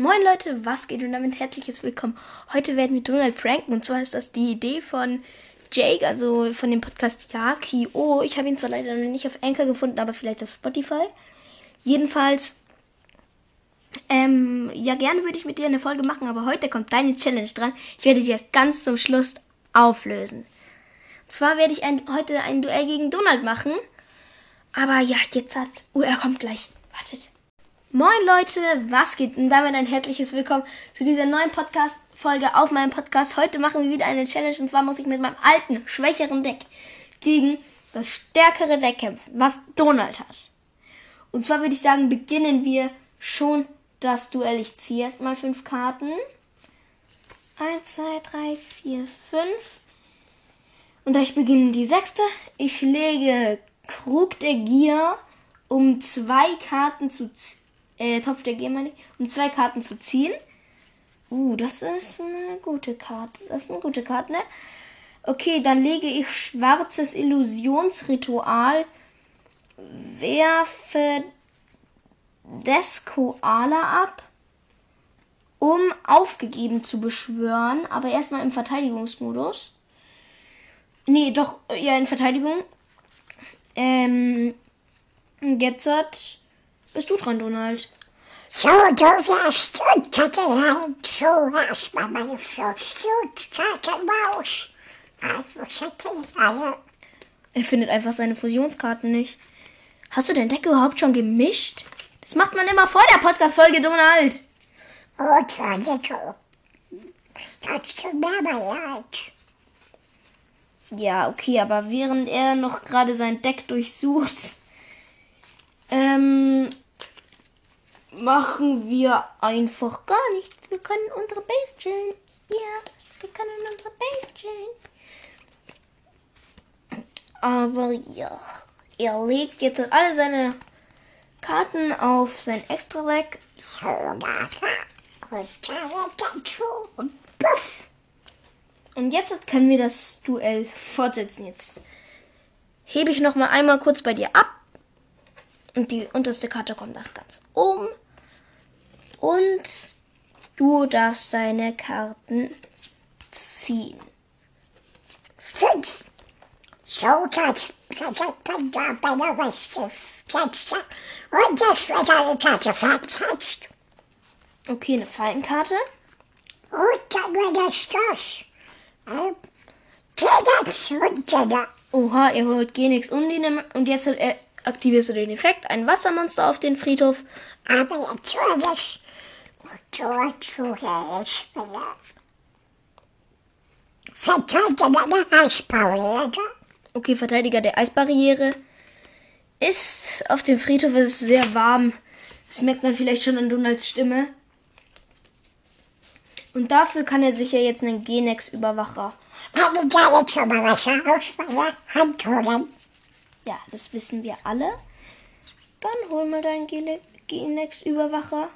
Moin Leute, was geht und damit herzliches Willkommen. Heute werden wir Donald pranken und zwar ist das die Idee von Jake, also von dem Podcast Yaki. Oh, ich habe ihn zwar leider noch nicht auf Anchor gefunden, aber vielleicht auf Spotify. Jedenfalls, ähm, ja gerne würde ich mit dir eine Folge machen, aber heute kommt deine Challenge dran. Ich werde sie erst ganz zum Schluss auflösen. Und zwar werde ich ein, heute ein Duell gegen Donald machen. Aber ja, jetzt hat... Oh, er kommt gleich. Wartet. Moin Leute, was geht? Und damit ein herzliches Willkommen zu dieser neuen Podcast-Folge auf meinem Podcast. Heute machen wir wieder eine Challenge und zwar muss ich mit meinem alten, schwächeren Deck gegen das stärkere Deck kämpfen, was Donald hat. Und zwar würde ich sagen, beginnen wir schon das Duell. Ich ziehe erstmal fünf Karten. Eins, zwei, drei, vier, fünf. Und ich beginne die sechste. Ich lege Krug der Gier, um zwei Karten zu ziehen äh, Topf der Gier um zwei Karten zu ziehen. Uh, das ist eine gute Karte. Das ist eine gute Karte, ne? Okay, dann lege ich schwarzes Illusionsritual, werfe des Koala ab, um aufgegeben zu beschwören, aber erstmal im Verteidigungsmodus. Nee, doch, ja, in Verteidigung. Ähm, jetzt hat bist du dran, Donald. So, du wirst untergeleitet, so erstmal meine Fusionskarte. Also, Er findet einfach seine Fusionskarten nicht. Hast du dein Deck überhaupt schon gemischt? Das macht man immer vor der Podcast-Folge, Donald. nicht so. Das tut mir leid. Ja, okay, aber während er noch gerade sein Deck durchsucht, ähm, machen wir einfach gar nichts. Wir können unsere Base chillen. Ja, wir können unsere Base chillen. Aber ja, er legt jetzt alle seine Karten auf sein und puff. Und jetzt können wir das Duell fortsetzen. Jetzt hebe ich noch mal einmal kurz bei dir ab. Und die unterste Karte kommt nach ganz oben. Und du darfst deine Karten ziehen. Fünf. So, das sagt man da bei der Weste. Setzt und das wird eine Karte versetzt. Okay, eine. Und dann wird das. Ähm, und. Oha, er holt Genix Undine und jetzt äh, aktivierst du den Effekt. Ein Wassermonster auf den Friedhof. Aber natürlich, Verteidiger der Eisbarriere. Okay, Verteidiger der Eisbarriere. Ist auf dem Friedhof, es ist sehr warm. Das merkt man vielleicht schon an Donalds Stimme. Und dafür kann er sich ja jetzt einen Genex-Überwacher. Aus Hand holen. Ja, das wissen wir alle. Dann hol mal deinen Genex-Überwacher.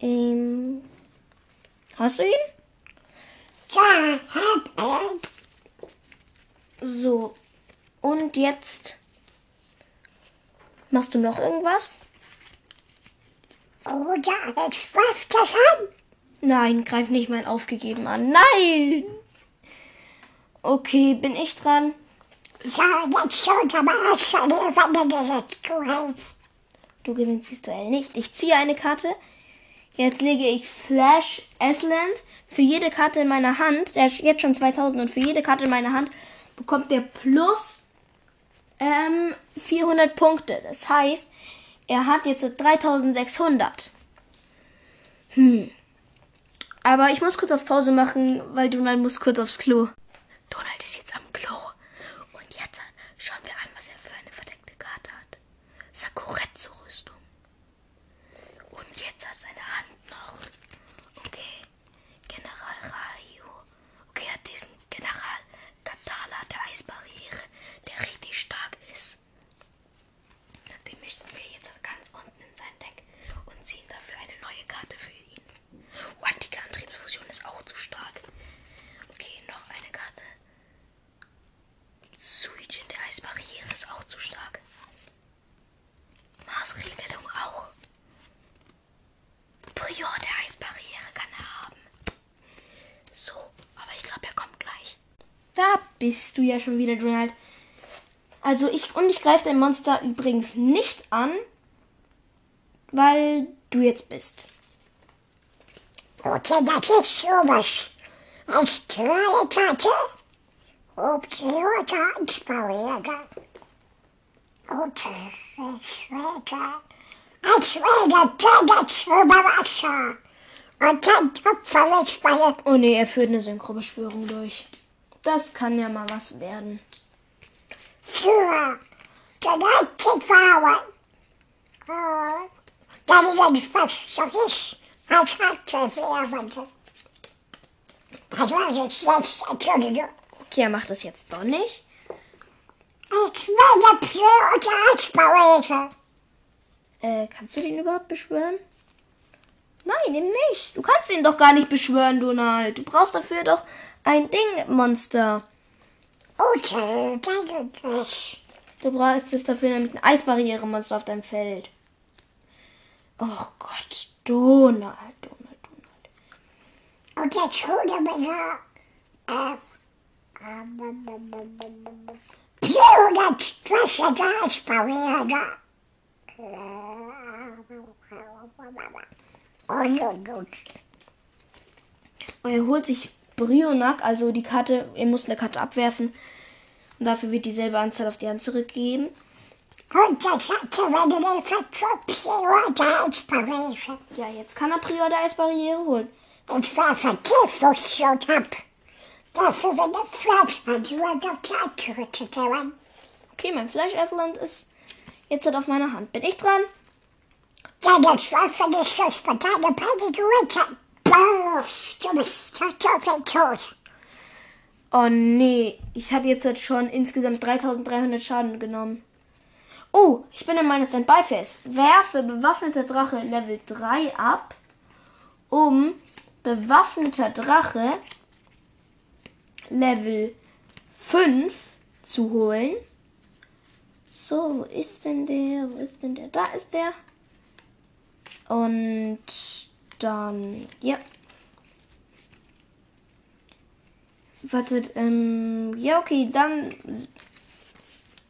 Ähm, hast du ihn? Ja, hab. So. Und jetzt machst du noch irgendwas? Oder ich schweif das an. Nein, greif nicht mein Aufgegeben an. Nein! Okay, bin ich dran? Ja, jetzt schon, aber erst schon, wenn du das Duell. Du gewinnst dieses Duell nicht. Ich ziehe eine Karte. Jetzt lege ich Flash Esland. Für jede Karte in meiner Hand, der ist jetzt schon 2000 und für jede Karte in meiner Hand bekommt der plus ähm, 400 Punkte. Das heißt, er hat jetzt 3600. Hm. Aber ich muss kurz auf Pause machen, weil Donald muss kurz aufs Klo. Donald ist jetzt am Klo. Und jetzt schauen wir an, was er für eine verdeckte Karte hat. Sakuretsu-Rüstung. Und jetzt hat seine Hand noch. Okay. General Ryu. Okay, er hat diesen General Katala der Eisbarriere, der richtig stark ist. Den mischen wir jetzt ganz unten in sein Deck und ziehen dafür eine neue Karte für ihn. Oh, antike Antriebsfusion ist auch zu stark. Okay, noch eine Karte. Suijin der Eisbarriere ist auch zu stark. Mars Da bist du ja schon wieder, Donald. Also ich und ich greife dein Monster übrigens nicht an, weil du jetzt bist. Das ist sowas. Als kleine Karte. Ob die Rote Ansparjäger. Und später. Als wäre das über Wasser. Und dann Opfer ist bei der Oh nee, er führt eine Synchrobeschwörung durch. Das kann ja mal was werden. Frauen. Oh. Dann ist was so ist. Als Hauptverfährende. Das war jetzt jetzt, Entschuldigung. Okay, er macht das jetzt doch nicht. Als der Rote Ansparjäger. Äh, kannst du den überhaupt beschwören? Nein, eben nicht. Du kannst ihn doch gar nicht beschwören, Donald. Du brauchst dafür doch ein Ding-Monster. Okay, danke. Du brauchst es dafür nämlich ein Eisbarriere-Monster auf deinem Feld. Oh Gott, Donald, Donald, Donald. Und hole mir äh, Plurals, was ist, Barriere. Und, und, und. Und er holt sich Brionac, also die Karte, er muss eine Karte abwerfen. Und dafür wird dieselbe Anzahl auf die Hand zurückgegeben. Er. Ja, jetzt kann er Prior der Eisbarriere holen. Ich war Vertiefungsschutz ab. Dafür wird der Fleischland über der Tat zurückgegeben. Okay, mein Fleischeisland ist jetzt halt auf meiner Hand. Bin ich dran? Ja, das war für die Schusspartei Peggy Richard. Du bist total tot. Oh nee, ich habe jetzt halt schon insgesamt 3300 Schaden genommen. Oh, ich bin in meiner Standby-Phase. Werfe bewaffneter Drache Level 3 ab, um bewaffneter Drache Level 5 zu holen. So, wo ist denn der? Wo ist denn der? Da ist der. Und dann, ja. Wartet, ähm, ja, okay, dann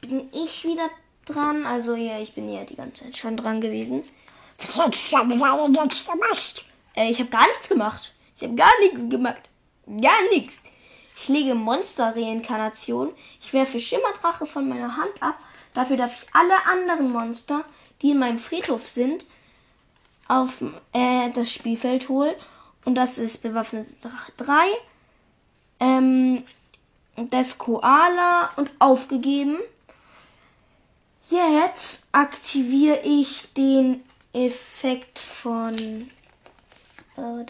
bin ich wieder dran. Also, ja, ich bin ja die ganze Zeit schon dran gewesen. Was hast du jetzt gemacht? Äh, ich habe gar nichts gemacht. Ich habe gar nichts gemacht. Gar nichts. Ich lege Monster-Reinkarnation. Ich werfe Schimmerdrache von meiner Hand ab. Dafür darf ich alle anderen Monster, die in meinem Friedhof sind, auf äh, das Spielfeld holen. Und das ist bewaffnete Drache 3. Ähm, das Koala und aufgegeben. Jetzt aktiviere ich den Effekt von. Äh.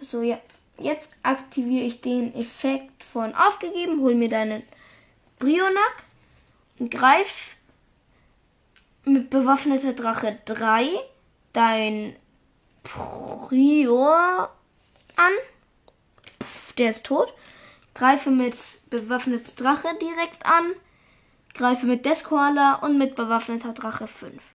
So, ja. Jetzt aktiviere ich den Effekt von aufgegeben, hol mir deinen Brionac und greif mit bewaffneter Drache 3 dein Prior an. Pff, der ist tot. Greife mit bewaffneter Drache direkt an. Greife mit Deskoala und mit bewaffneter Drache 5.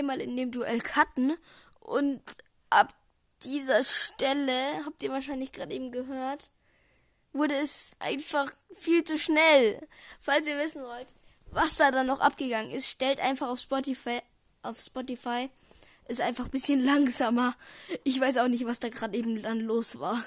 einmal in dem Duell cutten und ab dieser Stelle, habt ihr wahrscheinlich gerade eben gehört, wurde es einfach viel zu schnell. Falls ihr wissen wollt, was da dann noch abgegangen ist, stellt einfach auf Spotify, auf Spotify, ist einfach ein bisschen langsamer. Ich weiß auch nicht, was da gerade eben dann los war.